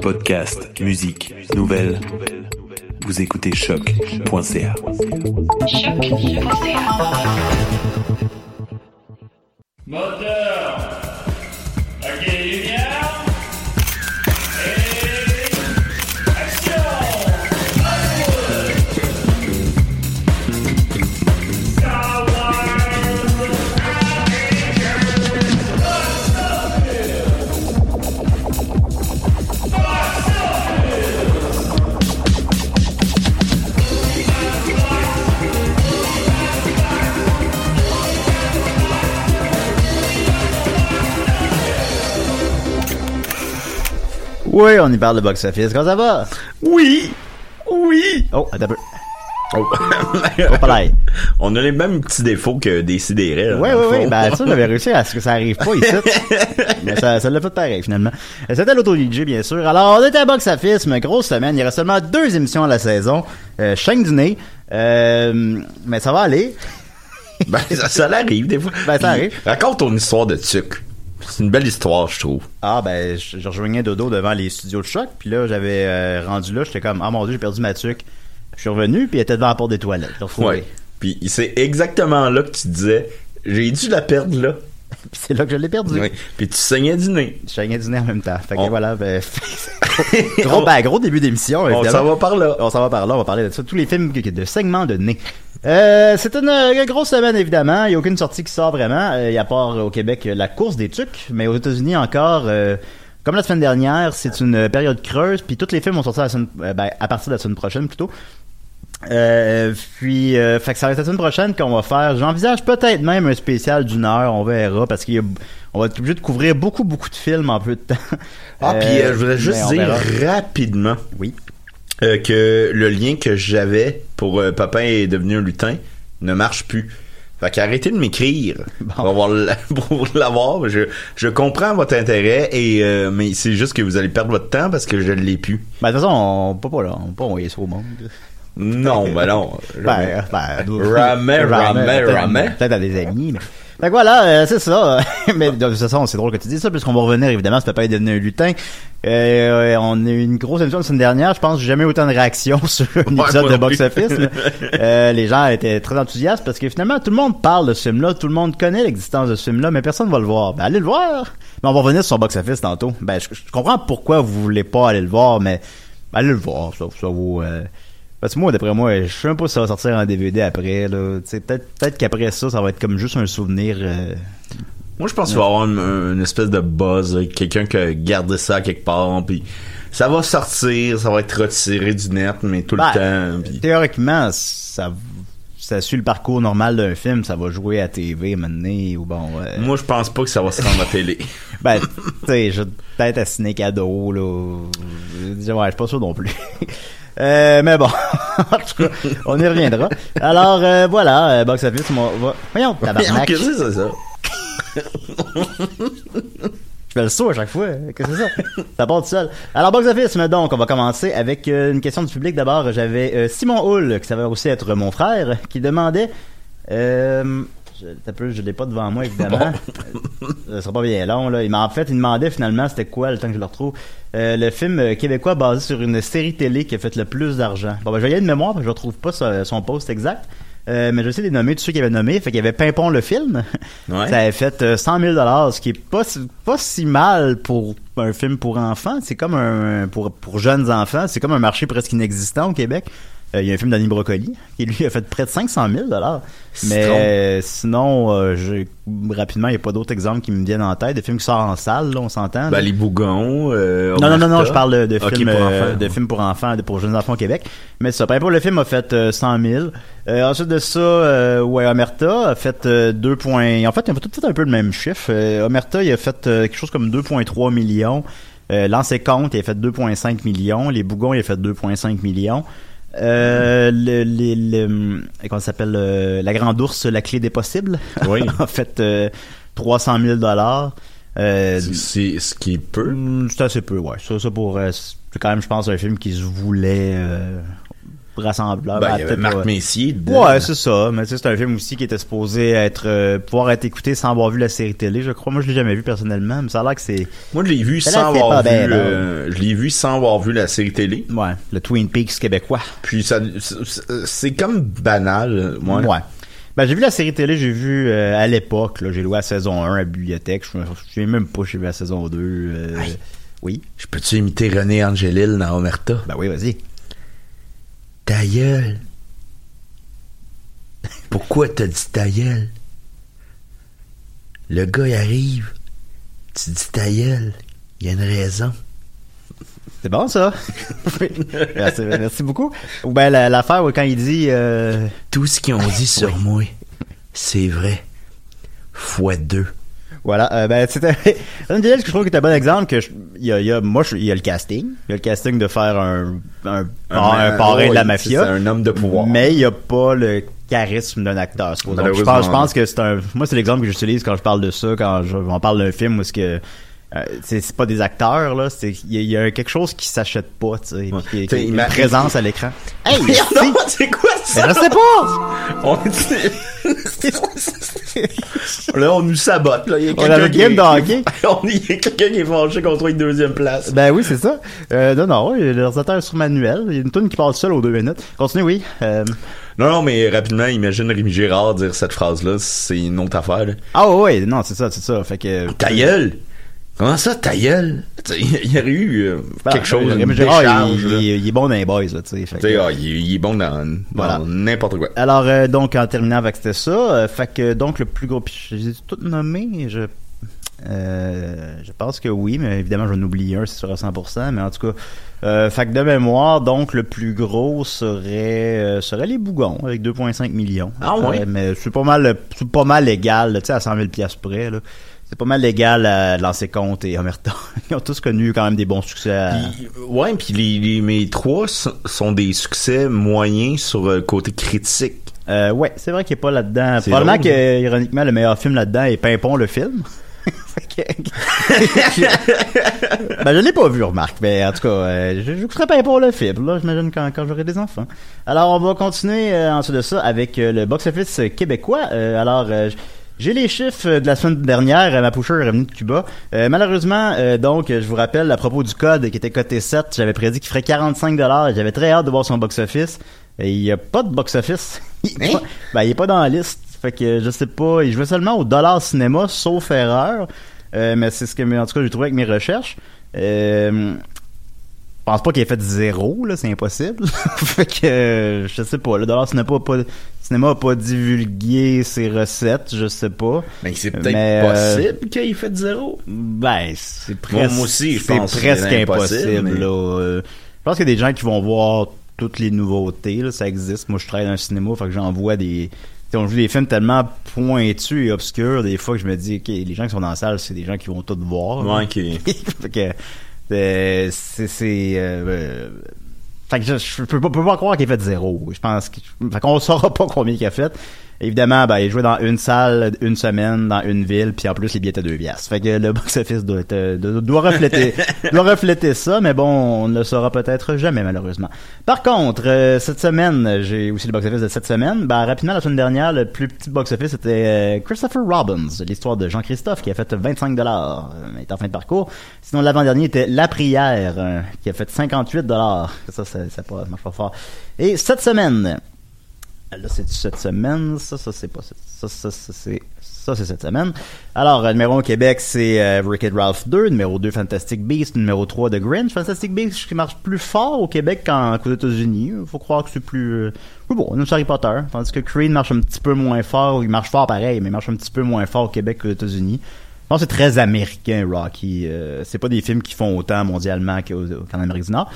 Podcast, musique, nouvelles. Vous écoutez choc.ca. Oui, on y parle de box-office. Comment ça va? Oui! Oui! Oh, attends un peu. Oh. Oh. On a les mêmes petits défauts que des sidérés. Oui, oui, oui. Ben, ça, j'avais réussi à ce que ça arrive pas ici. mais ça, ça l'a fait pareil, finalement. Euh, C'était l'auto-DJ, bien sûr. Alors, on était à Box Office, mais grosse semaine. Il reste seulement deux émissions à la saison. Euh, chaîne du nez. Euh, mais ça va aller. Ben, ça, ça l'arrive des fois. Ben, ça arrive. Raconte ton histoire de tuc. C'est une belle histoire, je trouve. Ah, ben, je, je rejoignais Dodo devant les studios de choc. Puis là, j'avais euh, rendu là. J'étais comme, ah mon dieu, j'ai perdu ma tuque. Je suis revenu, puis elle était devant la porte des toilettes. Ouais. Puis c'est exactement là que tu disais, j'ai dû la perdre là. Puis c'est là que je l'ai perdu. Oui. Puis tu saignais du nez. Je saignais du nez en même temps. Fait que On- voilà, ben, gros, ben, gros début d'émission. On s'en va par là. On s'en va par là, on va parler de ça. Tous les films de segments de nez. Euh, c'est une, euh, grosse semaine, évidemment. Il n'y a aucune sortie qui sort vraiment. Il y a à part au Québec euh, la course des tucs. Mais aux États-Unis encore, euh, comme la semaine dernière, c'est une période creuse. Puis tous les films vont sortir la semaine- ben, à partir de la semaine prochaine plutôt. Euh, puis, euh, fait que ça va être la semaine prochaine qu'on va faire. J'envisage peut-être même un spécial d'une heure, on verra, parce qu'il y a, on va être obligé de couvrir beaucoup, beaucoup de films en peu de temps. Ah, puis je voudrais juste dire verra. rapidement Oui. Euh, que le lien que j'avais pour euh, Papa est devenu un lutin ne marche plus. Fait qu'arrêtez de m'écrire Bon. pour avoir la- pour l'avoir. Je, je comprends votre intérêt et euh, mais c'est juste que vous allez perdre votre temps parce que je ne l'ai plus. Ben, de toute façon, on peut pas là, on peut pas envoyer ça au monde. Non, ben non. Ben, ben, peut-être- jamais. Peut-être à des amis, mais. Que voilà, euh, c'est ça. mais de toute façon, c'est drôle que tu dis ça, puisqu'on va revenir, évidemment, ça peut pas être devenu un lutin. Euh, on a eu une grosse émission la semaine dernière. Je pense que j'ai jamais eu autant de réactions sur un Ouais, épisode de non Box plus. Office. là. Euh, les gens étaient très enthousiastes parce que finalement, tout le monde parle de ce film-là, tout le monde connaît l'existence de ce film-là, mais personne va le voir. Ben, allez le voir! Mais on va revenir sur Box Office tantôt. Ben, je, je comprends pourquoi vous voulez pas aller le voir, mais allez le voir. Ça, ça vaut... euh, parce que moi, d'après moi, je sais même pas si ça va sortir en DVD après. Peut-être peut qu'après ça, ça va être comme juste un souvenir. euh, Moi, je pense qu'il va y avoir une, une espèce de buzz, quelqu'un qui a gardé ça quelque part, puis ça va sortir, ça va être retiré du net, mais tout Ben, le temps. puis- Théoriquement, ça, ça suit le parcours normal d'un film. Ça va jouer à TV maintenant ou bon. euh, Moi, je pense pas que ça va se rendre à télé. Ben, tu sais, peut-être à ciné cadeau, là. Je- Ouais, je suis pas sûr non plus. Euh, mais bon, en tout cas, on y reviendra. Alors, euh, voilà, euh, Box Office, on va... Voyons, tabarnak. Qu'est-ce que c'est ça? Je fais le saut à chaque fois. Qu'est-ce que c'est ça? ça part tout seul. Alors, Box Office, mais donc, on va commencer avec euh, une question du public. D'abord, j'avais euh, Simon Hull, qui savait aussi être mon frère, qui demandait... Euh, t'as peu, je l'ai pas devant moi, évidemment. Euh, Ça sera pas bien long, là. Il m'a, en fait, il demandait finalement c'était quoi, le temps que je le retrouve, euh, le film euh, québécois basé sur une série télé qui a fait le plus d'argent. Bon, ben, je vais y aller de mémoire, parce que je retrouve pas son, post exact. Euh, mais je sais les nommer tous ceux qui avaient nommé. Fait qu'il y avait Pimpon le film. Ouais. Ça avait fait euh, 100 000 dollars, ce qui est pas si- pas si mal pour un film pour enfants. C'est comme un pour pour jeunes enfants, c'est comme un marché presque inexistant au Québec. Euh, Il y a un film d'Annie Brocoli qui lui a fait près de 500 000 dollars. Mais euh, sinon, euh, rapidement, il n'y a pas d'autres exemples qui me viennent en tête. Des films qui sortent en salle, là, on s'entend. là. Ben, les bougons. euh, Non, non, non, non, Omerta. je parle de, de Ok, films, pour euh, enfants. de films pour enfants, de, pour jeunes enfants au Québec. Mais ça, pour le film a fait euh, 100 000. Euh, ensuite de ça, euh, ouais, Omerta a fait euh, 2 points. En fait, ils ont tout fait un peu le même chiffre. Euh, Omerta, il a fait euh, quelque chose comme 2,3 millions. Euh, Lancé Compte, il a fait 2,5 millions. Les Bougons, il a fait 2,5 millions. Euh, le, les- le- comment ça s'appelle euh, la grande ours la clé des possibles Oui. a fait euh, 300 000 dollars euh, C'est- ce qui est peu? C'est assez peu, ouais. Ça, ça pour. euh, c'est quand même, je pense, un film qui se voulait. Rassembleur. Ben, Ben, il y avait peut-être Marc pas. Messier dedans. Ouais, c'est ça. Mais tu sais, c'est un film aussi qui était supposé être euh, pouvoir être écouté sans avoir vu la série télé. Je crois. Moi, je l'ai jamais vu personnellement, mais ça a l'air que c'est Moi, je l'ai vu Ça sans avoir vu, belle, euh, je l'ai vu sans avoir vu la série télé. ouais le Twin Peaks québécois. Puis ça, c'est- comme banal, moi. Ouais. Ben, j'ai vu la série télé, j'ai vu euh, à l'époque, là, j'ai loué la saison 1 à la bibliothèque. Je sais même pas, j'ai vu la saison 2. euh, Aïe. oui. Je peux-tu imiter René Angélil dans Omerta? Ben oui, vas-y. Ta gueule. Pourquoi t'as dit ta gueule? Le gars, il arrive. Tu dis ta gueule. Il y a une raison. C'est bon, ça. merci, merci beaucoup. Ou la- l'affaire quand il dit... euh, Tout ce qu'ils ont dit sur moi, c'est vrai. Fois deux. Voilà, euh, ben c'était que je trouve que est un bon exemple que je- il y a, il y a moi je- il y a le casting, il y a le casting de faire un un, un, parrain de la mafia, C'est un homme de pouvoir. mais il y a pas le charisme d'un acteur. Je pense, je pense que c'est un moi c'est l'exemple que j'utilise quand je parle de ça quand je, on parle d'un film où ce que euh, c'est pas des acteurs là, c'est il y, a- il y a quelque chose qui s'achète pas, tu sais, Ouais. une m'a- présence à l'écran. Hey, c'est quoi Mais ça? je sais pas. On là, on nous sabote, là. Il y a On a quelqu'un qui game est-. On y- Il y a quelqu'un qui est fâché contre une deuxième place. Ben oui, c'est ça. Euh, non, non, est sur manuel. Il y a une tune qui passe seule aux deux minutes. Continue, oui. Euh, Non, non, mais rapidement, imagine Rémi Girard dire cette phrase-là, c'est une autre affaire, là. Ah ouais, non, c'est ça, c'est ça. Fait que... Ta gueule! Comment ça, ta gueule? Il y aurait eu euh, Ben, quelque chose, une décharge, il, il- il est bon dans les boys, là, tu sais. que- ah, il, il est bon dans, Voilà. n'importe quoi. Alors, euh, donc, en terminant avec c'était ça, euh, fait que, donc, le plus gros... Je les ai toutes nommés, je... Euh, je pense que oui, mais évidemment, je vais en oublier un, c'est sûr à 100%, mais en tout cas, euh, fait que de mémoire, donc, le plus gros serait, euh, serait les Bougons, avec 2,5 millions. Ah ouais? Euh, mais c'est pas mal, c'est pas mal légal, là, tu sais, à 100 000 piastres près, là. C'est pas mal légal à lancer compte et Omerta. Ils ont tous connu quand même des bons succès. à- Puis, ouais, puis les, les- mes trois sont- des succès moyens sur le côté critique. Euh, ouais, c'est vrai qu'il est pas là-dedans. C'est Probablement drôle. que, ironiquement, le meilleur film là-dedans est Pimpon le film. Ben, je l'ai pas vu, remarque. Mais en tout cas, euh, je, je ferai Pimpon le film, là, j'imagine, quand, quand j'aurai des enfants. Alors, on va continuer euh, ensuite de ça avec euh, le box-office québécois. Euh, alors, euh, j'ai les chiffres de la semaine dernière. euh, Ma pusher est revenue de Cuba. Euh, malheureusement, euh, donc, je vous rappelle, à propos du code qui était coté 7, j'avais prédit qu'il ferait 45 et J'avais très hâte de voir son box-office. Et il n'y a pas de box-office. Il est Hein? pas- ben, pas dans la liste. Fait que je sais pas. Il jouait seulement au dollar cinéma, sauf erreur. Euh, mais c'est ce que, en tout cas, j'ai trouvé avec mes recherches. Euh, je pense pas qu'il ait fait zéro, là, c'est impossible. fait que, euh, je sais pas, le dollar cinéma a pas, cinéma a pas divulgué ses recettes, je sais pas. Mais c'est peut-être euh, possible qu'il fait de zéro. Ben, c'est presque, moi aussi, je c'est pense que presque impossible, mais- là. Euh, je pense qu'il y a des gens qui vont voir toutes les nouveautés, là, ça existe. Moi, je travaille dans un cinéma, fait que j'en vois des, on joue des films tellement pointus et obscurs, des fois que je me dis, ok, les gens qui sont dans la salle, c'est des gens qui vont tout voir. Ouais, qui... fait que euh, c'est euh, euh, fait que je, je peux, pas, pas croire qu'il a fait zéro. Je pense que fait qu'on saura pas combien il a fait. Évidemment, ben, il jouait dans une salle, une semaine, dans une ville, puis en plus, les billets étaient deux piastres. Fait que le box-office doit, être, euh, doit, refléter, doit refléter ça, mais bon, on ne le saura peut-être jamais, malheureusement. Par contre, euh, cette semaine, j'ai aussi le box-office de cette semaine. Ben, rapidement, la semaine dernière, le plus petit box-office, c'était euh, Christopher Robbins, l'histoire de Jean-Christophe, qui a fait 25 dollars, est en fin de parcours. Sinon, l'avant-dernier était La Prière, euh, qui a fait 58 dollars. Ça, ça, ça, ça marche pas fort. Et cette semaine, Là, c'est cette semaine. Ça, ça, c'est pas. Ça, ça, ça, c'est. Ça, c'est cette semaine. Alors, euh, numéro 1 au Québec, c'est euh, Wreck-It Ralph 2. Numéro 2, Fantastic Beast. Numéro 3, The Grinch. Fantastic Beast marche plus fort au Québec qu'en- qu'aux États-Unis. Faut croire que c'est plus. Euh, bon, nous, Harry Potter. Tandis que Creed marche un petit peu moins fort. Il marche fort pareil, mais il marche un petit peu moins fort au Québec qu'aux États-Unis. Que c'est très américain, Rocky. Euh, c'est pas des films qui font autant mondialement qu'en Amérique du Nord.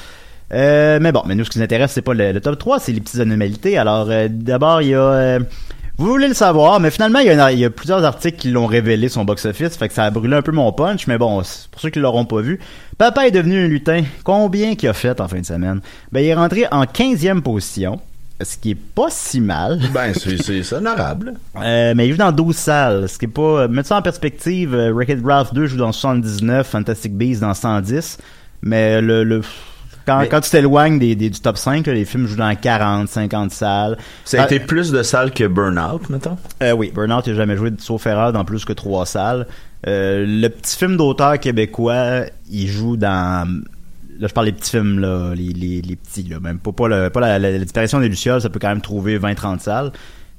Euh, mais bon, mais nous, ce qui nous intéresse, c'est pas le, le top 3, c'est les petites anomalités. Alors, euh, d'abord, il y a... euh, vous voulez le savoir, mais finalement, il y, a, un- il y a plusieurs articles qui l'ont révélé, son box-office, fait que ça a brûlé un peu mon punch, mais bon, pour ceux qui l'auront pas vu, Papa est devenu un lutin. Combien qu'il a fait en fin de semaine? Ben, il est rentré en 15e position, ce qui est pas si mal. Ben, c'est, honorable. Euh, mais il joue dans 12 salles, ce qui est pas... Mettre ça en perspective, euh, Wreck-It Ralph 2 joue dans 79, Fantastic Beasts dans 110, mais le... le Quand, Mais- quand tu t'éloignes des, des- du top 5, là, les films jouent dans 40, 50 salles. Ça a Ah, été plus de salles que Burnout, mettons? Euh, oui, Burnout n'a jamais joué sauf erreur dans plus que trois salles. Euh, le petit film d'auteur québécois, il joue dans là je parle des petits films là, les, les, les petits là, même pas pas, le- pas la, la- la disparition des lucioles, ça peut quand même trouver 20-30 salles.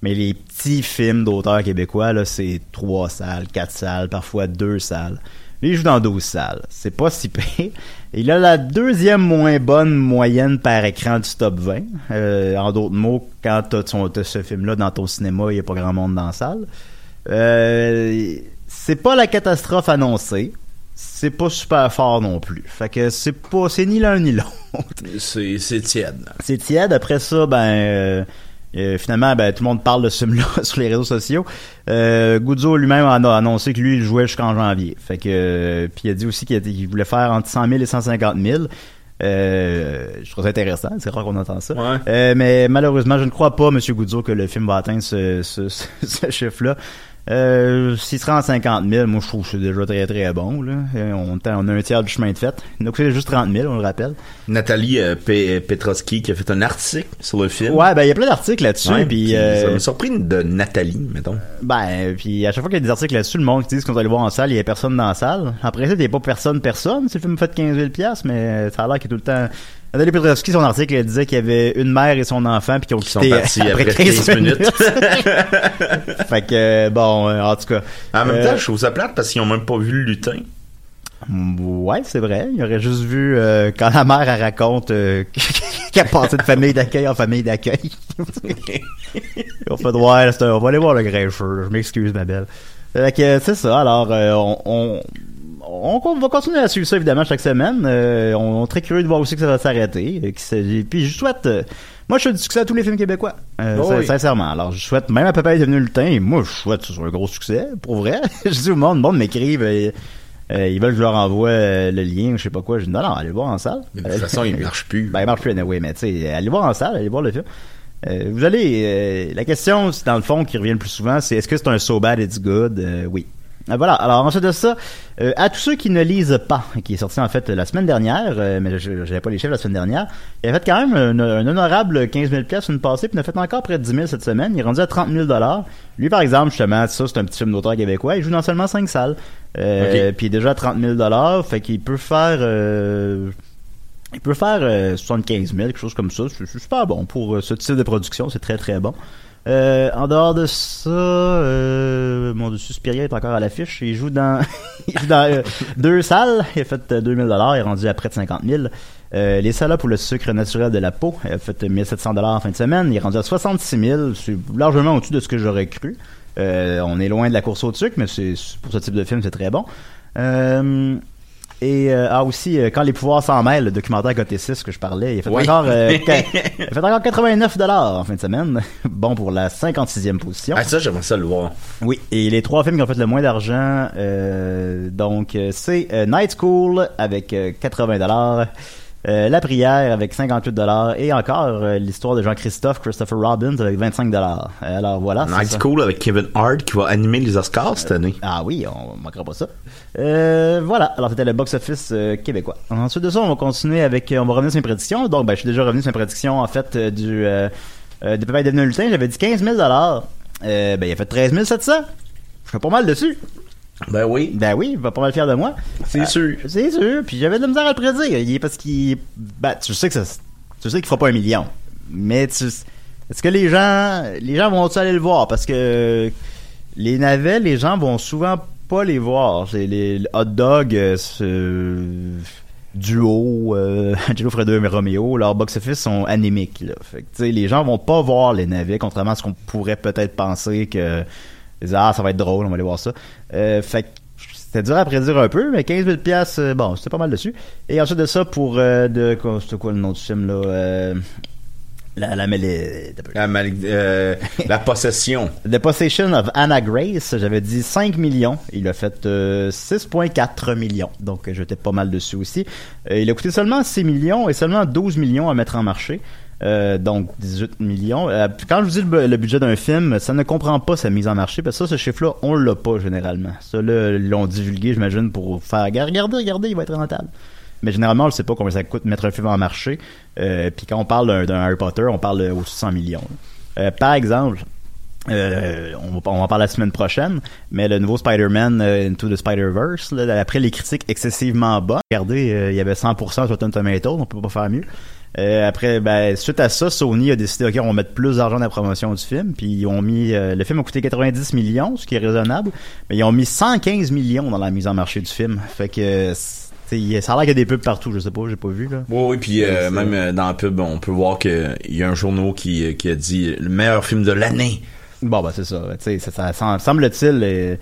Mais les petits films d'auteurs québécois là, c'est trois salles, quatre salles, parfois deux salles. Lui, il joue dans 12 salles. C'est pas si pire. Il a la deuxième moins bonne moyenne par écran du top 20. Euh, en d'autres mots, quand t'as, ton- t'as ce film-là dans ton cinéma, il y a pas grand monde dans la salle. Euh, c'est pas la catastrophe annoncée. C'est pas super fort non plus. Fait que c'est pas, c'est ni l'un ni l'autre. C'est, c'est tiède. C'est tiède. Après ça, ben, euh, euh, finalement, ben, tout le monde parle de ce film-là sur les réseaux sociaux. Euh, Guzzo lui-même en a annoncé que lui, il jouait jusqu'en janvier. Fait que, euh, puis il a dit aussi qu'il, voulait faire entre 100 000 et 150 000. Euh, je trouve ça intéressant. C'est rare qu'on entend ça. Ouais. Euh, mais malheureusement, je ne crois pas, Monsieur Guzzo, que le film va atteindre ce, ce, ce, ce chiffre-là. Euh, S'il sera en 50 000, moi je trouve que c'est déjà très très bon. Là. Euh, On, on a un tiers du chemin de fait. A coûté juste 30 000, on le rappelle. Nathalie euh, Pe- Petroski qui a fait un article sur le film. Ouais, ben il y a plein d'articles là-dessus. Ouais, puis, puis euh, Ça m'a surpris de Nathalie, mettons. Ben, puis à chaque fois qu'il y a des articles là-dessus, le monde qui dit qu'on doit aller voir en salle, il y a personne dans la salle. En principe, il n'y a pas personne, personne. Si le film fait 15 000 mais ça a l'air qu'il est tout le temps... Nathalie Petrovski, son article, elle disait qu'il y avait une mère et son enfant puis qui ont Qui sont partis après 15 minutes. fait que, bon, euh, en tout cas... En même euh, temps, je trouve ça plate parce qu'ils ont même pas vu le lutin. Ouais, c'est vrai. Il aurait juste vu euh, quand la mère elle raconte euh, qu'elle passé de famille d'accueil en famille d'accueil. on fait ouais, un- on va aller voir le grincheux. Je m'excuse, ma belle. Fait que c'est ça. Alors, euh, on, on, on- on va continuer à suivre ça évidemment chaque semaine. Euh, on, on est très curieux de voir aussi que ça va s'arrêter. Euh, Puis je souhaite. euh, moi, je souhaite du succès à tous les films québécois. Euh, Oh oui. Sincèrement. Alors, je souhaite, même à Papa est devenu le teint, moi, je souhaite que ce soit un gros succès, pour vrai. je dis au monde, le monde m'écrive, euh, euh, ils veulent que je leur envoie le lien, ou je sais pas quoi. Je dis, non, non, allez le voir en salle. Mais de toute façon, il marche plus. Ben, il marche plus, oui, mais tu sais, allez voir en salle, allez voir le film. Euh, vous allez, euh, la question, c'est dans le fond, qui revient le plus souvent, c'est est-ce que c'est un so bad it's good? Euh, oui. Ah, Voilà. Alors ensuite de ça, euh, à tous ceux qui ne lisent pas, qui est sorti en fait la semaine dernière, euh, mais je j'avais pas les chiffres la semaine dernière, il a fait quand même un, un honorable 15 000 pièces une passée, puis il a fait encore près de 10 000 cette semaine. Il est rendu à 30 000 dollars. Lui, par exemple, justement, ça c'est un petit film d'auteur québécois. Il joue dans seulement 5 salles. Euh, Puis il est déjà à 30 000 dollars, fait qu'il peut faire. euh, il peut faire euh, 75 000, quelque chose comme ça. C'est c'est super bon pour euh, ce type de production. C'est très, très bon. Euh, en dehors de ça, euh, mon Dieu, Suspiria est encore à l'affiche. Il joue dans, euh, deux salles. Il a fait euh, 2000 dollars. Il est rendu à près de 50 000. Euh, les salades pour le sucre naturel de la peau. Il a fait 1700 dollars en fin de semaine. Il est rendu à 66 000. C'est largement au-dessus de ce que j'aurais cru. Euh, on est loin de la course au sucre, mais c'est pour ce type de film, c'est très bon. Et euh, ah aussi euh, quand les pouvoirs s'en mêlent, le documentaire côté 6 que je parlais, il a fait Oui. encore euh, il a fait encore 89 dollars en fin de semaine. Bon pour la 56e position. Ah, ça, j'aimerais ça le voir. Oui, et les trois films qui ont fait le moins d'argent, euh, donc euh, c'est euh, Night School avec euh, 80 dollars, euh, La Prière avec 58 dollars et encore euh, l'histoire de Jean-Christophe Christopher Robbins avec 25 dollars. Alors voilà. Night ça. School avec Kevin Hart qui va animer les Oscars cette année. Ah oui, on manquera pas ça. Euh, voilà, alors c'était le box-office euh, québécois. Ensuite de ça, on va continuer avec... euh, on va revenir sur mes prédictions. Donc, ben, je suis déjà revenu sur mes prédictions, en fait, euh, du... Euh, euh, de Papa est devenu lutin. J'avais dit 15 000 euh, Ben, il a fait 13 700. Je fais pas mal dessus. Ben oui. Ben oui, il va pas mal fier de moi. C'est Euh, sûr. C'est sûr. Puis j'avais de la misère à le prédire. Il est parce qu'il... Ben, tu sais que ça... Tu sais qu'il fera pas un million. Mais tu... Est-ce que les gens... Les gens vont-ils aller le voir? Parce que les navets, les gens vont souvent pas les voir. C'est les le hot dog, euh, duo, euh, Angelo Fredo et Romeo, leurs box-office sont anémiques. Là. Fait que, tu sais, les gens vont pas voir les navets, contrairement à ce qu'on pourrait peut-être penser que ils disent, ah ça va être drôle, on va aller voir ça. Euh, fait que c'était dur à prédire un peu, mais 15 000 piastres, euh, bon, c'était pas mal dessus. Et ensuite de ça, pour euh, de c'était quoi le nom du film là euh, la, la, mêlée- La, euh, possession. The Possession of Anna Grace, j'avais dit 5 millions. Il a fait euh, 6,4 millions. Donc, j'étais pas mal dessus aussi. Euh, il a coûté seulement 6 millions et seulement 12 millions à mettre en marché. Euh, donc 18 millions. Euh, quand je vous dis le, bu- le budget d'un film, ça ne comprend pas sa mise en marché parce que ça, ce chiffre-là, on l'a pas généralement. Ça, là, l'ont divulgué, j'imagine, pour faire regardez, regardez, il va être rentable. mais généralement, on ne sait pas combien ça coûte mettre un film en marché. Euh, puis quand on parle d'un- Harry Potter, on parle au 100 millions. Par exemple, euh, on, on en parler la semaine prochaine, mais le nouveau Spider-Man euh, Into the Spider-Verse, après les critiques excessivement bas, regardez, il y avait 100% sur Rotten Tomatoes, on peut pas faire mieux. Euh, après, ben, suite à ça, Sony a décidé, ok, on va mettre plus d'argent dans la promotion du film, puis ils ont mis, euh, le film a coûté 90 millions, ce qui est raisonnable, mais ils ont mis 115 millions dans la mise en marché du film. Fait que, ça a l'air qu'il y a des pubs partout, je sais pas, j'ai pas vu, là. Oui, oui, puis euh, même euh, dans la pub, on peut voir qu'il y a un journaux qui, euh, qui a dit le meilleur film de l'année. Bon, bah, c'est ça. Tu sais, ça, ça, sem- semble-t-il, euh,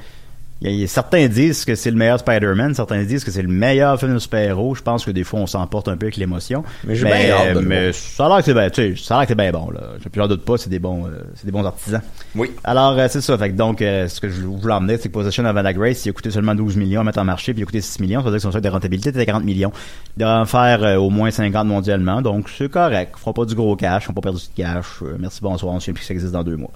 y a- il y a- certains disent que c'est le meilleur Spider-Man, certains disent que c'est le meilleur film de super-héros. Je pense que des fois, on s'emporte un peu avec l'émotion. Mais j'ai bien hâte de le mais voir. ça a l'air que c'est bien, tu sais, ça a l'air que c'est bien bon, là. J'en doute pas, c'est des bons, euh, c'est des bons artisans. Oui. Alors, euh, c'est ça. Fait que donc, euh, ce que je voulais emmener, c'est que Possession of Anna Grace, il a coûté seulement 12 millions à mettre en marché, puis il a coûté 6 millions. Ça veut dire que son seuil de rentabilité était 40 millions. Il devrait en faire euh, au moins 50 mondialement, donc c'est correct. Ils feront pas du gros cash, ils feront pas perdu de cash. Euh, merci, bonsoir, on sait plus que ça existe dans deux mois.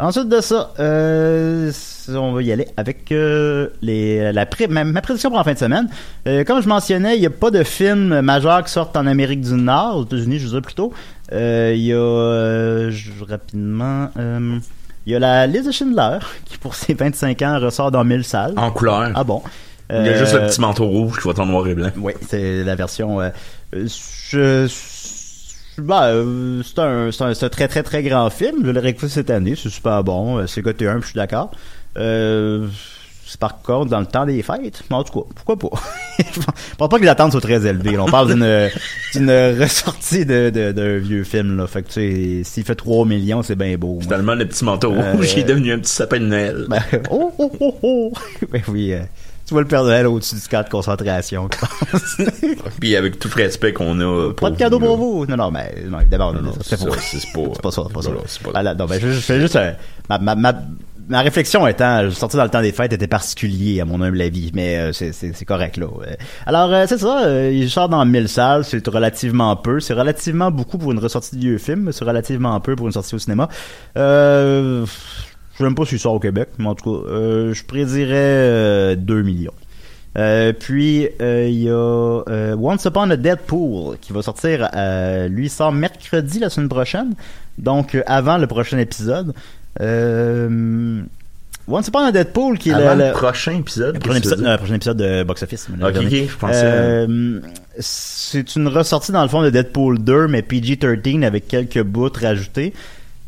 Ensuite de ça, euh, on va y aller avec euh, les, la pré- ma, ma prédiction pour la fin de semaine. Euh, comme je mentionnais, il n'y a pas de films majeurs qui sortent en Amérique du Nord, aux États-Unis, je dire plutôt. Euh, Il y a je- rapidement, il y a la liste de Schindler qui pour ses 25 ans ressort dans 1000 salles. En couleur. Ah bon? Il y a juste le petit manteau rouge qui va être en noir et blanc. oui, c'est la version. je, je- bah, euh, c'est un, c'est un, très très très grand film. Je l'ai réécouté cette année, c'est super bon. Euh, C'est côté 1, je suis d'accord. Euh, c'est par contre dans le temps des fêtes. Mais en tout cas, pourquoi pas? je pense pas que les attentes soient très élevées. là. On parle d'une ressortie de, de, d'un vieux film. Là. Fait que tu sais, s'il fait 3 millions, c'est bien beau. Finalement, le petit manteau Euh, rouge il est devenu un petit sapin de Noël. Ben, oh, oh, oh, oh. Ben oui, euh, tu vois le Père Noël au-dessus du cadre de concentration. Puis avec tout le respect qu'on a. Pas de cadeau pour vous? Non, non, mais non, évidemment, Non, non, non, c'est pas- ça, c'est pas ça. voilà, non, ben, je, fais juste un- ma, ma, ma, ma réflexion étant, je sorti dans le temps des fêtes était particulier à mon humble avis, mais euh, c'est, correct là. Alors euh, c'est ça, euh, il sort dans 1000 salles, c'est relativement peu, c'est relativement beaucoup pour une ressortie de vieux film, mais c'est relativement peu pour une sortie au cinéma. Euh, je sais même pas s'il sort au Québec, mais en tout cas, euh, je prédirais euh, 2 millions. Euh, puis euh, il y a euh, Once Upon a Deadpool qui va sortir. euh, lui sort mercredi la semaine prochaine, donc euh, avant le prochain épisode. Euh, Once Upon a Deadpool qui est Avant le, prochain épisode. le prochain épisode, tu non, le prochain épisode de Box Office. Ok, je pensais- Euh, c'est une ressortie dans le fond de Deadpool 2, mais PG-13 avec quelques bouts rajoutés.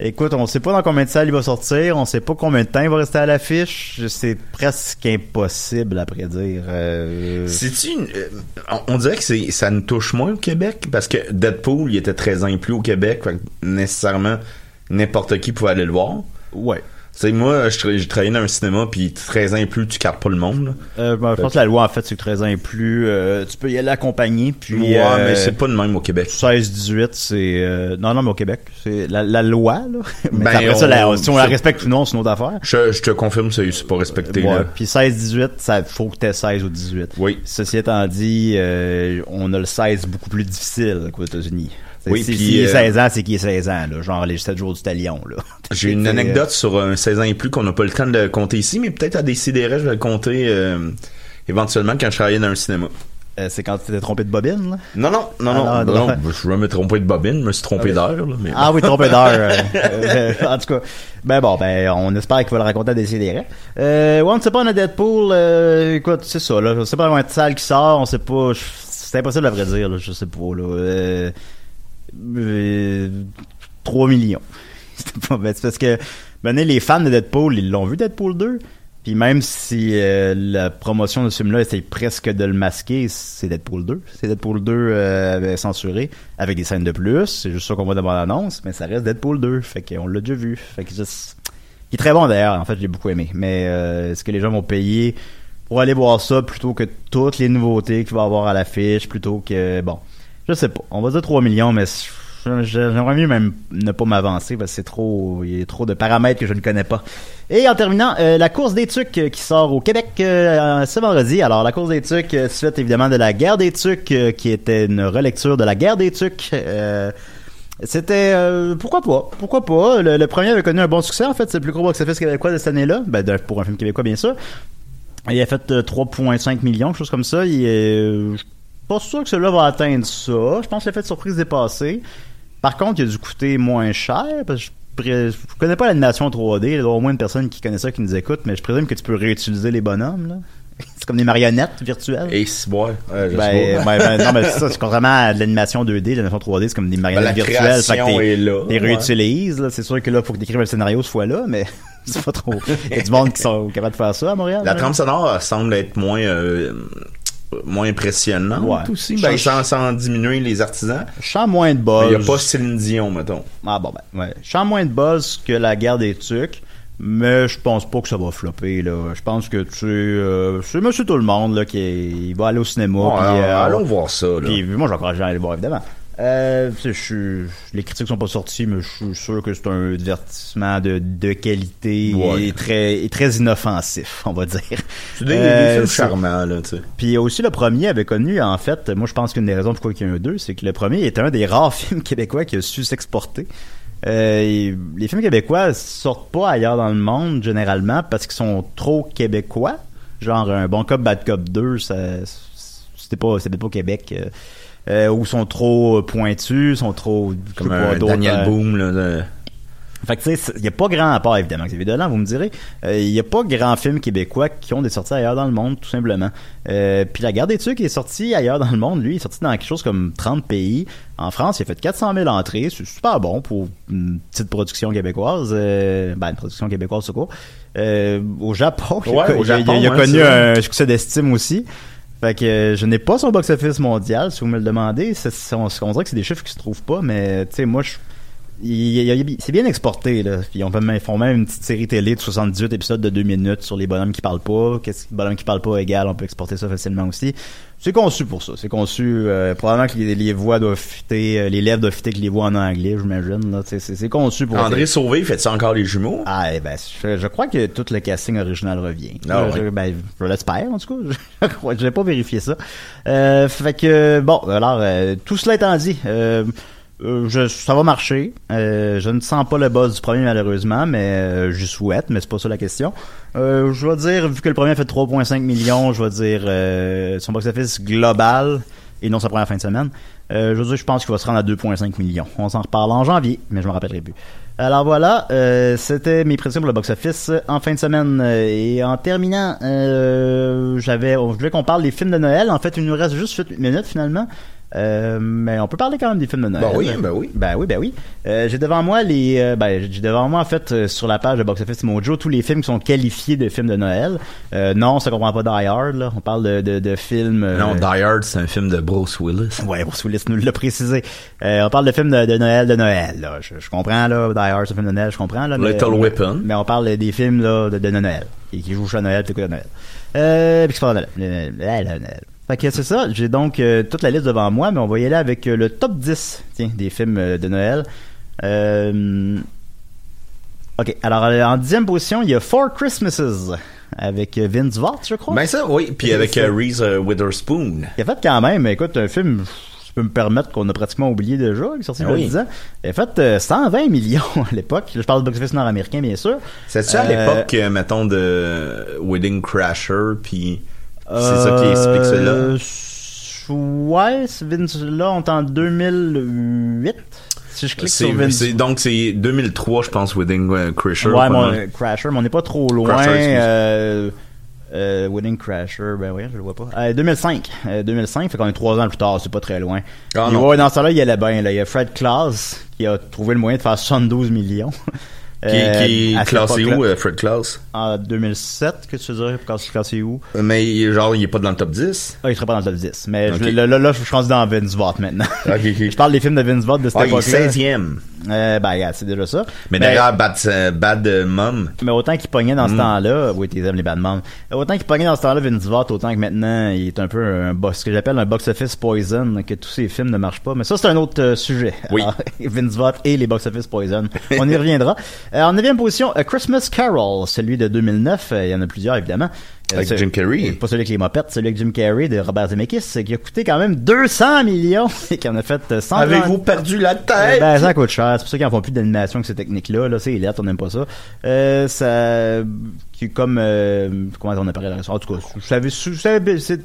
Écoute, on sait pas dans combien de salles il va sortir, on sait pas combien de temps il va rester à l'affiche. C'est presque impossible à prédire. Euh, C'est-tu une- euh, on- on dirait que c'est ça nous touche moins au Québec parce que Deadpool il était 13 ans et plus au Québec fait que nécessairement n'importe qui pouvait aller le voir. ouais. Sais moi je, tra- j'ai travaillé dans un cinéma puis 13 ans et plus tu cartes pas le monde. Euh, ben, je pense que la loi, en fait, c'est que 13 ans et plus, euh, tu peux y aller accompagné, puis... ouais, euh, mais c'est pas de même au Québec. 16-18, c'est... euh, non, non, mais au Québec, c'est la, la loi, là. Mais Ben, après ça, la- on- si on la respecte ou non, c'est une autre affaire. Je, je te confirme c'est c'est pas respecté Ouais, là. puis 16-18, ça faut que t'aies 16 ou 18. Oui. Ceci étant dit, euh, on a le 16 beaucoup plus difficile qu'aux États-Unis. Oui, si, est euh, 16 ans, c'est qu'il est 16 ans, là. Genre les 7 jours du talion, là. J'ai une C'est, anecdote sur un 16 ans et plus qu'on n'a pas le temps de le compter ici, mais peut-être à décider, je vais le compter euh, éventuellement quand je travaillais dans un cinéma. euh, c'est quand tu t'es trompé de bobine, là? Non, non, non, non, Ah, non, non, non. je vais me tromper de bobine, je me suis trompé d'heure, là, mais Ah oui, trompé d'heure. euh, euh, en tout cas, ben bon, ben on espère qu'il va le raconter à Décideret. Euh, Once Upon a Deadpool, euh, écoute, c'est ça, là. Je sais pas combien de salles qui sort, on sait pas. C'est impossible à vrai dire, là. Je sais pas, là. Euh, euh, 3 millions. C'était pas bête. Parce que, ben, les fans de Deadpool, ils l'ont vu Deadpool 2. Puis même si euh, la promotion de ce film-là essaye presque de le masquer, c'est Deadpool 2. C'est Deadpool 2 euh, censuré avec des scènes de plus. C'est juste ça qu'on voit dans l'annonce, mais ça reste Deadpool 2. Fait qu'on l'a déjà vu. Fait que juste... Il est très bon d'ailleurs, en fait, j'ai beaucoup aimé. Mais euh, est-ce que les gens vont payer pour aller voir ça plutôt que toutes les nouveautés qu'il va avoir à l'affiche, plutôt que... Bon, je sais pas. On va dire 3 millions, mais j'aimerais mieux même ne pas m'avancer parce que c'est trop... Il y a trop de paramètres que je ne connais pas. Et en terminant, euh, la course des tucs euh, qui sort au Québec euh, ce vendredi. Alors, la course des tucs, suite évidemment de la guerre des tucs, qui était une relecture de la guerre des tucs. C'était pourquoi pas pourquoi pas le, premier avait connu un bon succès en fait c'est le plus gros box-office québécois de cette année-là ben, pour un film québécois bien sûr il a fait euh, 3,5 millions quelque chose comme ça il est, pas sûr que celui-là va atteindre ça. Je pense que l'effet de surprise est passé. Par contre, il a dû coûter moins cher, parce que je, je connais pas l'animation 3D. Il y a au moins une personne qui connaît ça qui nous écoute, mais je présume que tu peux réutiliser les bonhommes, là. C'est comme des marionnettes virtuelles. Et si, ouais, Ben, ben, ben, non, mais c'est ça, c'est contrairement à de l'animation 2D, l'animation 3D, c'est comme des marionnettes Ben, la virtuelles. Fait que t'es- ouais. réutilises. C'est sûr que là, faut que t'écrives le scénario ce fois-là, mais c'est pas trop. Il y a du monde qui sont capables de faire ça à Montréal. La là. trame sonore semble être moins euh, moins impressionnante Ouais. aussi, ben, sans, sans diminuer les artisans. Je sens moins de buzz. Il n'y a pas Céline Dion, mettons. Ah bon ben, ouais. Je sens moins de buzz que la guerre des tucs, mais je pense pas que ça va flopper là. Je pense que tu euh, c'est monsieur tout le monde là qui est- il va aller au cinéma euh, allons voir ça. Là. Puis moi, j'encourage les gens à aller le voir, évidemment. Euh, je les critiques sont pas sorties, mais je suis sûr que c'est un divertissement de, de qualité Ouais. et très et très inoffensif, on va dire. c'est des, Euh, des films c'est- charmants, là, tu sais. Puis aussi le premier avait connu, en fait, moi je pense qu'une des raisons pourquoi il y a un 2, c'est que le premier était un des rares films québécois qui a su s'exporter. Euh, les films québécois sortent pas ailleurs dans le monde généralement parce qu'ils sont trop québécois. Genre un bon cop bad cop 2, ça c'était pas c'était pas au Québec. Euh, euh, ou sont trop pointus, sont trop Comme pas, Daniel euh, Boom, là. de- fait que tu sais, il y a pas grand apport évidemment Xavier Dolan, vous me direz. Euh, Il y a pas grand film québécois qui ont des sorties ailleurs dans le monde, tout simplement. Euh, puis la Guerre des Tucs est sorti ailleurs dans le monde. Lui, il est sorti dans quelque chose comme 30 pays. En France, il a fait 400 000 entrées. C'est super bon pour une petite production québécoise. Euh, ben, une production québécoise, c'est quoi. Euh, au Japon, il a- Ouais, au il a- Japon, il a, ouais, connu un succès d'estime aussi. Fait que euh, je n'ai pas son box-office mondial, si vous me le demandez. On, dirait que c'est des chiffres qui se trouvent pas, mais tu sais, moi, je c'est bien exporté là. Puis même, font même une petite série télé de 78 épisodes de 2 minutes sur les bonhommes qui parlent pas. Qu'est-ce que bonhommes qui parlent pas égal, on peut exporter ça facilement aussi. C'est conçu pour ça. C'est conçu euh, probablement que les, les voix doivent fitter, euh, les lèvres doivent fitter que les voix en anglais, j'imagine là. C'est c'est conçu pour. André Sauvé, fait ça encore les jumeaux? Ah, eh ben, je, je crois que tout le casting original revient. Ah, ouais. je- ben, je l'espère, en tout cas. Je, je n'ai pas vérifié ça. Euh, fait que, bon, alors, euh, tout cela étant dit, euh, ça va marcher. Euh, je ne sens pas le buzz du premier, malheureusement, mais euh, je souhaite, mais c'est pas ça la question. Euh, je vais dire, vu que le premier fait 3,5 millions, je vais dire son box-office global, et non sa première fin de semaine. Je pense qu'il va se rendre à 2,5 millions. On s'en reparle en janvier, mais je me rappellerai plus. Alors voilà, c'était mes prédictions pour le box-office en fin de semaine. Et en terminant, j'avais, je voulais qu'on parle des films de Noël. En fait, il nous reste juste 8 minutes finalement. Euh, mais on peut parler quand même des films de Noël. Ben oui, ben oui. Ben oui, ben oui. Euh, j'ai devant moi les, euh, ben j'ai devant moi en fait euh, sur la page de Box Office Mojo tous les films qui sont qualifiés de films de Noël. Euh, non, ça comprend pas Die Hard là. On parle de, de, de films. Non, Die Hard, c'est un film de Bruce Willis. Ouais, Bruce Willis nous l'a précisé. Euh, on parle de films de, de Noël, de Noël. Là. Je, je comprends là, Die Hard, c'est un film de Noël, je comprends là. mais- Little Weapon. Mais on parle des films là de, de Noël et qui jouent à Noël, t'écoutes à Noël. Euh, puis passe à Noël. Le- Noël. Fait que c'est ça. J'ai donc euh, toute la liste devant moi, mais on va y aller avec euh, le top 10 tiens, des films euh, de Noël. Euh, ok. Alors en dixième position, il y a Four Christmases avec Vince Vaughn, je crois. Ben ça, oui. Puis avec Reese Witherspoon. Il a fait quand même, écoute, un film, je peux me permettre qu'on a pratiquement oublié déjà, il est sorti il y a Oui. 10 ans. Il a fait euh, 120 millions à l'époque. Je parle de box-office nord-américain, bien sûr. C'est-tu à Euh, l'époque, mettons, de Wedding Crasher, puis c'est ça qui explique cela? Euh, Ouais, ce Vince-là, on est en 2008. Si je clique sur Vince... donc c'est 2003, je pense, Wedding euh, Crasher. Ouais, mon, euh, Crasher, mais on n'est pas trop loin. Crasher, euh, euh, Wedding Crasher, ben oui, je le vois pas. Euh, 2005. Euh, 2005, fait qu'on est trois ans plus tard, c'est pas très loin. Ah, Et ouais, dans ce temps-là, il y allait bien. Là. Il y a Fred Claus qui a trouvé le moyen de faire 72 millions. Qui, Euh, qui est classé époque-là. où, euh, Fred Klaus? En 2007, que tu veux dire? Classé, où? Mais genre, il est pas dans le top 10? Ah, il serait pas dans le top 10. Mais Ok. je- là, là, là, je suis rendu dans Vince Vaughn maintenant. Ok, ok. je parle des films de Vince Vaughn de cette Ah, il est époque-là. 16e. Euh, ben, regarde, c'est déjà ça. Mais Ben, d'ailleurs, Bad, Bad euh, Mom, Mais autant qu'il pognait dans ce Mm. temps-là, oui, t'es aimes les bad moms. Autant qu'il pognait dans ce temps-là Vince Vaughn, autant que maintenant, il est un peu un box, ce que j'appelle un box-office poison, que tous ses films ne marchent pas. Mais ça, c'est un autre euh, sujet. Oui. Alors, Vince Vaughn et les box-office poison. On y reviendra. Euh, en neuvième position, A Christmas Carol, celui de 2009. Euh, il y en a plusieurs, évidemment. Avec Jim Carrey. Pas celui avec les mopettes, celui avec Jim Carrey de Robert Zemeckis, qui a coûté quand même 200 millions et qui en a fait euh, 130 Avez-vous perdu la euh, tête? Ben, ça coûte cher. C'est pour ça qu'ils en font plus d'animation avec ces techniques-là. Là, c'est lettres, on n'aime pas ça. Euh, ça, comme, euh, comment on appelle la En tout cas, vous savez, vous savez c'est-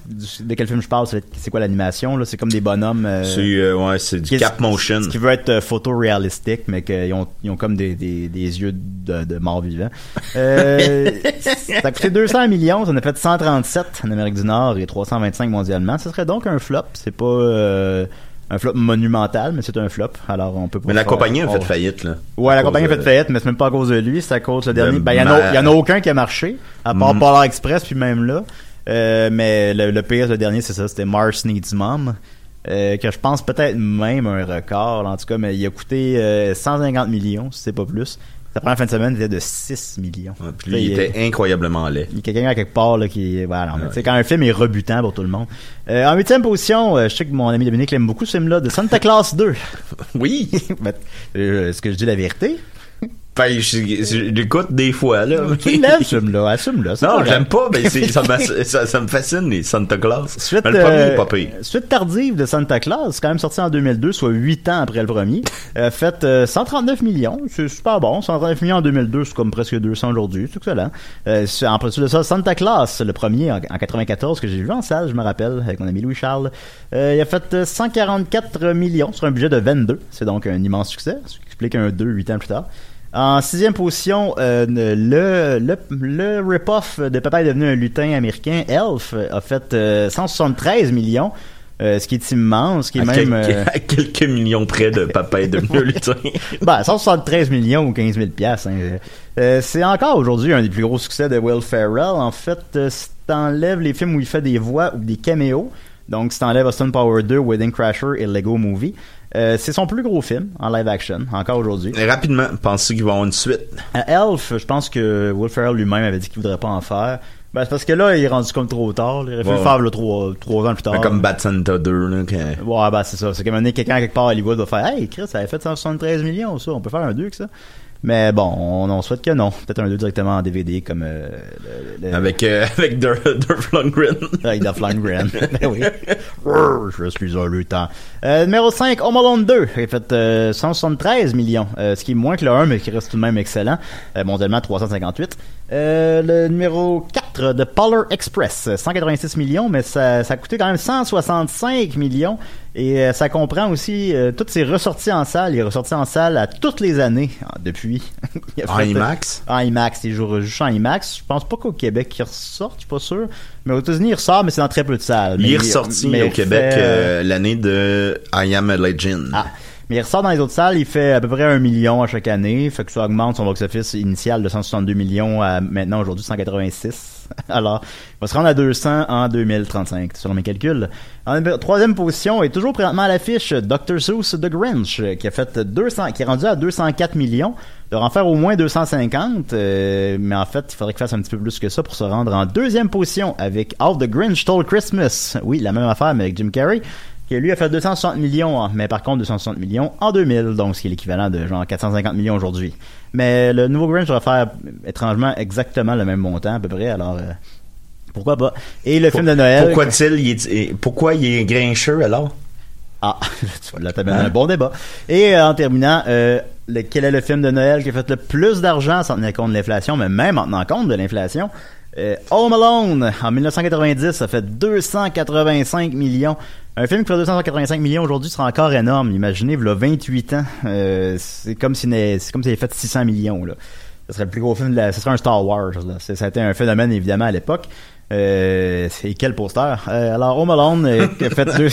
de quel film je parle, c'est quoi l'animation, là? C'est comme des bonhommes, euh, c'est, euh, ouais, c'est du cap motion. Ce qui veut être euh, photoréalistique, mais qu'ils ont, ils ont comme des, des, des yeux de, de morts vivants. Euh, ça a coûté 200 millions, ça en a fait 137 en Amérique du Nord et 325 mondialement. Ce serait donc un flop. C'est pas euh, un flop monumental, mais c'est un flop. Alors on peut pas Mais la faire- compagnie a on- fait faillite, là. Ouais, la compagnie a fait faillite, mais c'est même pas à cause de lui, c'est à cause le dernier. Ben, il y en a, ma- y en a aucun qui a marché, à part Mhm. Polar Express, puis même là. Euh, mais le, le pire, le dernier, c'est ça, c'était Mars Needs Mom. euh, que je pense peut-être même un record, en tout cas, mais il a coûté euh, 150 millions, si c'est pas plus. Sa première fin de semaine était de 6 millions. Ouais, puis lui, il était incroyablement laid. il y a quelqu'un à quelque part là, qui voilà Ouais. tu sais, quand un film est rebutant pour tout le monde Euh, en huitième position euh, je sais que mon ami Dominique l'aime beaucoup ce film là de Santa Claus 2 Oui! Euh, est-ce que je dis la vérité? Ben, je, je l'écoute des fois, là. tu l'aimes assume-le c'est Non, j'aime pas, mais ça, ça, ça me fascine, les Santa Claus. Suite, mais le premier euh, est pas pire. suite tardive de Santa Claus, c'est quand même sorti en 2002, soit 8 ans après le premier. Euh, fait euh, 139 millions, c'est super bon. 139 millions en 2002, c'est comme presque 200 aujourd'hui, c'est excellent. Euh, en plus de ça, Santa Claus, le premier en, en 94 que j'ai vu en salle, je me rappelle, avec mon ami Louis Charles. Euh, il a fait euh, 144 millions sur un budget de 22. C'est donc un immense succès, ce qui explique un 2 8 ans plus tard. En sixième position, euh, le, le, le rip-off de Papa est devenu un lutin américain, Elf, a fait euh, 173 millions, euh, ce qui est immense, ce qui est À, même... quelques, euh, à quelques millions près de papa est devenu un lutin. ben, 173 millions ou 15 000 piastres. hein. Euh, c'est encore aujourd'hui un des plus gros succès de Will Ferrell. En fait, euh, si t'enlèves les films où il fait des voix ou des caméos, donc si t'enlèves Austin Power 2, Wedding Crasher et Lego Movie, euh, c'est son plus gros film en live action, encore aujourd'hui. Rapidement, pensez qu'il va avoir une suite? À Elf, je pense que Will Ferrell lui-même avait dit qu'il voudrait pas en faire. Ben, c'est parce que là, il est rendu comme trop tard. Il aurait fallu Ouais, le faire là, trois, trois ans plus tard. Mais comme Bad Santa 2, là, que- Ouais, ben c'est ça. C'est comme un moment donné, quelqu'un quelque part à Hollywood va faire Hey, Chris, ça avait fait 173 millions, ça. On peut faire un 2 avec ça. Mais bon, on, on souhaite que non. Peut-être un 2 directement en DVD comme euh, le, le- avec, euh, avec Dur- Dolph Lundgren. avec Dolph Lundgren. Ben oui. Je suis un lutin. Euh, numéro 5, Home Alone 2. Il a fait euh, 173 millions. euh, ce qui est moins que le 1, mais qui reste tout de même excellent. Euh, mondialement, 358. Euh, le numéro 4 de Polar Express. euh, 186 millions, mais ça, ça a coûté quand même 165 millions. Et euh, ça comprend aussi euh, toutes ses ressorties en salle. Il est ressorti en salle à toutes les années ah, depuis. Il a En fait, euh, IMAX? en IMAX, il joue juste en IMAX. Je pense pas qu'au Québec il ressort, je suis pas sûr. Mais aux États-Unis il ressort, mais c'est dans très peu de salles. Il est ressorti mais au Québec fait, euh, euh, l'année de I Am a Legend. Ah. Mais il ressort dans les autres salles, il fait à peu près un million à chaque année, fait que ça augmente son box-office initial de 162 millions à maintenant aujourd'hui 186. Alors, il va se rendre à 200 en 2035, selon mes calculs. En troisième position est toujours présentement à l'affiche Dr. Seuss The Grinch, qui a fait 200, qui est rendu à 204 millions. Il devrait en faire au moins 250, euh, mais en fait, il faudrait qu'il fasse un petit peu plus que ça pour se rendre en deuxième position avec How the Grinch Stole Christmas. Oui, la même affaire, mais avec Jim Carrey qui lui a fait 260 millions, hein, mais par contre 260 millions en 2000, donc ce qui est l'équivalent de genre 450 millions aujourd'hui. Mais le nouveau Grinch va faire étrangement exactement le même montant à peu près, alors euh, pourquoi pas. Et le film de Noël. Pourquoi il il est, pourquoi il est grincheux alors? Ah, tu vas là t'amènes un bon débat. Et euh, en terminant, euh, le- quel est le film de Noël qui a fait le plus d'argent sans tenir compte de l'inflation, mais même en tenant compte de l'inflation? Euh, Home Alone, en 1990, ça fait 285 millions. Un film qui fait 285 millions aujourd'hui sera encore énorme. Imaginez, a 28 ans, euh, c'est comme s'il s'il avait fait 600 millions. Là. Ce serait le plus gros film de la... Ce serait un Star Wars. Là. Ça a été un phénomène, évidemment, à l'époque. Euh, et quel poster? Euh, alors, Home Alone, euh, a fait deux,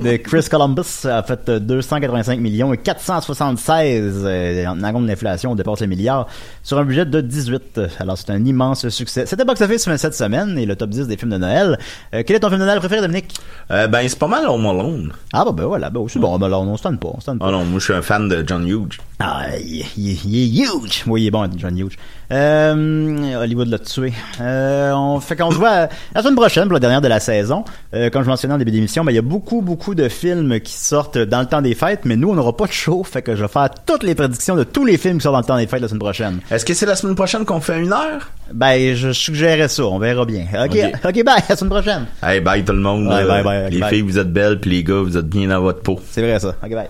de Chris Columbus, a fait euh, 285 millions et 476 euh, en tenant compte de l'inflation, on dépasse les milliards, sur un budget de 18. Alors, c'est un immense succès. C'était Box Office cette semaine et le top 10 des films de Noël. Euh, quel est ton film de Noël préféré, Dominique? Euh, ben, c'est pas mal Home Alone. Ah, bah, ben voilà, ben, c'est bon, Home Alone, on se tente pas, on se tente pas. Oh non, moi, je suis un fan de John Hughes. Ah, il, il- il est huge. Oui, il est bon, John Hughes. Euh, Hollywood l'a tué. Euh, on fait qu'on se voit euh, la semaine prochaine pour la dernière de la saison. Euh, comme je mentionnais en début d'émission, ben, il y a beaucoup, beaucoup de films qui sortent dans le temps des fêtes, mais nous, on n'aura pas de show, fait que je vais faire toutes les prédictions de tous les films qui sortent dans le temps des fêtes la semaine prochaine. Est-ce que c'est la semaine prochaine qu'on fait une heure? Ben, je suggérais ça, on verra bien. Ok, Ok. ok, bye, à la semaine prochaine. Hey, bye tout le monde. Bye, là. bye, bye, les bye. filles, vous êtes belles, puis les gars, vous êtes bien dans votre peau. C'est vrai ça. Ok, bye.